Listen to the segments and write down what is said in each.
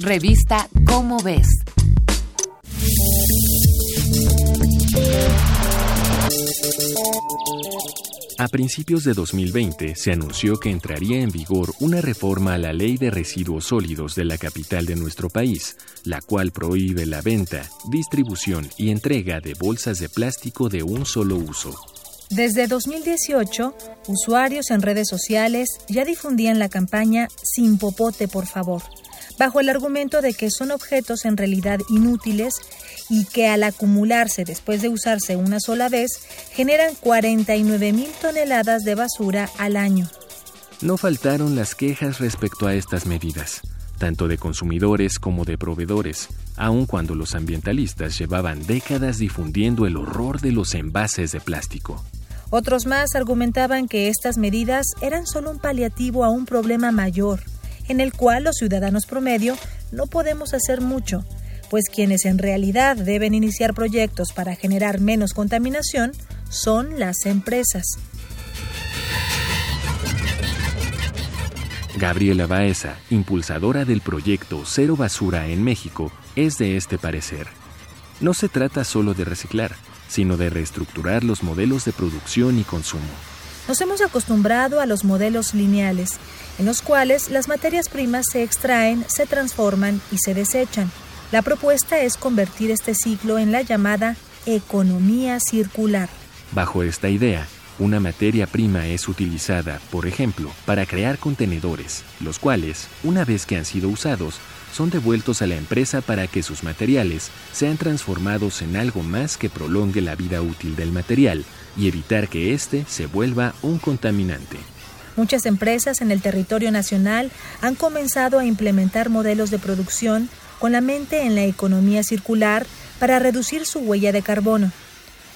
Revista Cómo ves. A principios de 2020 se anunció que entraría en vigor una reforma a la Ley de Residuos Sólidos de la capital de nuestro país, la cual prohíbe la venta, distribución y entrega de bolsas de plástico de un solo uso. Desde 2018, usuarios en redes sociales ya difundían la campaña Sin popote, por favor, bajo el argumento de que son objetos en realidad inútiles y que al acumularse después de usarse una sola vez generan 49 mil toneladas de basura al año. No faltaron las quejas respecto a estas medidas, tanto de consumidores como de proveedores, aun cuando los ambientalistas llevaban décadas difundiendo el horror de los envases de plástico. Otros más argumentaban que estas medidas eran solo un paliativo a un problema mayor, en el cual los ciudadanos promedio no podemos hacer mucho, pues quienes en realidad deben iniciar proyectos para generar menos contaminación son las empresas. Gabriela Baeza, impulsadora del proyecto Cero Basura en México, es de este parecer. No se trata solo de reciclar, sino de reestructurar los modelos de producción y consumo. Nos hemos acostumbrado a los modelos lineales, en los cuales las materias primas se extraen, se transforman y se desechan. La propuesta es convertir este ciclo en la llamada economía circular. Bajo esta idea, una materia prima es utilizada, por ejemplo, para crear contenedores, los cuales, una vez que han sido usados, son devueltos a la empresa para que sus materiales sean transformados en algo más que prolongue la vida útil del material y evitar que éste se vuelva un contaminante. Muchas empresas en el territorio nacional han comenzado a implementar modelos de producción con la mente en la economía circular para reducir su huella de carbono.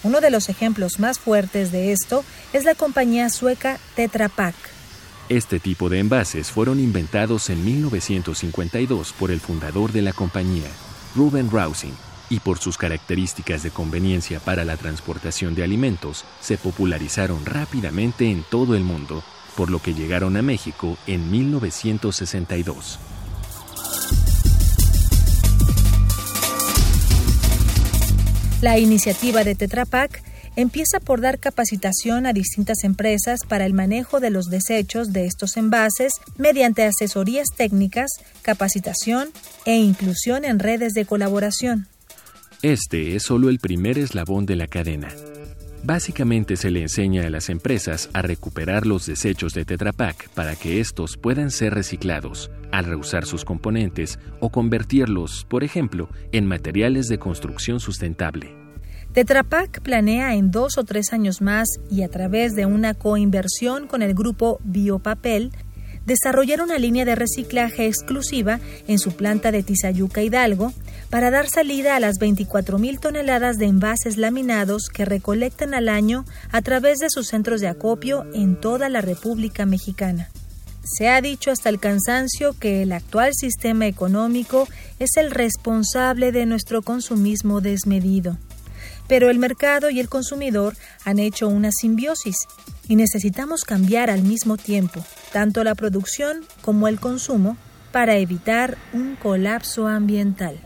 Uno de los ejemplos más fuertes de esto es la compañía sueca Tetra Pak. Este tipo de envases fueron inventados en 1952 por el fundador de la compañía, Ruben Rousing, y por sus características de conveniencia para la transportación de alimentos, se popularizaron rápidamente en todo el mundo, por lo que llegaron a México en 1962. La iniciativa de Tetra Pak empieza por dar capacitación a distintas empresas para el manejo de los desechos de estos envases mediante asesorías técnicas, capacitación e inclusión en redes de colaboración. Este es solo el primer eslabón de la cadena. Básicamente se le enseña a las empresas a recuperar los desechos de Tetra Pak para que estos puedan ser reciclados, al reusar sus componentes o convertirlos, por ejemplo, en materiales de construcción sustentable. Tetra Pak planea en dos o tres años más y a través de una coinversión con el grupo Biopapel desarrollar una línea de reciclaje exclusiva en su planta de Tizayuca Hidalgo para dar salida a las 24.000 toneladas de envases laminados que recolectan al año a través de sus centros de acopio en toda la República Mexicana. Se ha dicho hasta el cansancio que el actual sistema económico es el responsable de nuestro consumismo desmedido. Pero el mercado y el consumidor han hecho una simbiosis y necesitamos cambiar al mismo tiempo tanto la producción como el consumo para evitar un colapso ambiental.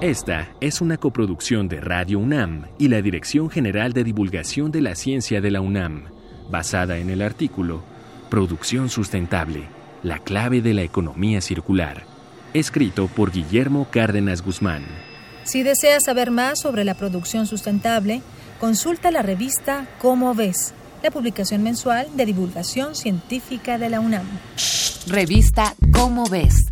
Esta es una coproducción de Radio UNAM y la Dirección General de Divulgación de la Ciencia de la UNAM, basada en el artículo Producción Sustentable, la clave de la economía circular, escrito por Guillermo Cárdenas Guzmán. Si deseas saber más sobre la producción sustentable, consulta la revista Cómo ves, la publicación mensual de divulgación científica de la UNAM. Revista Cómo ves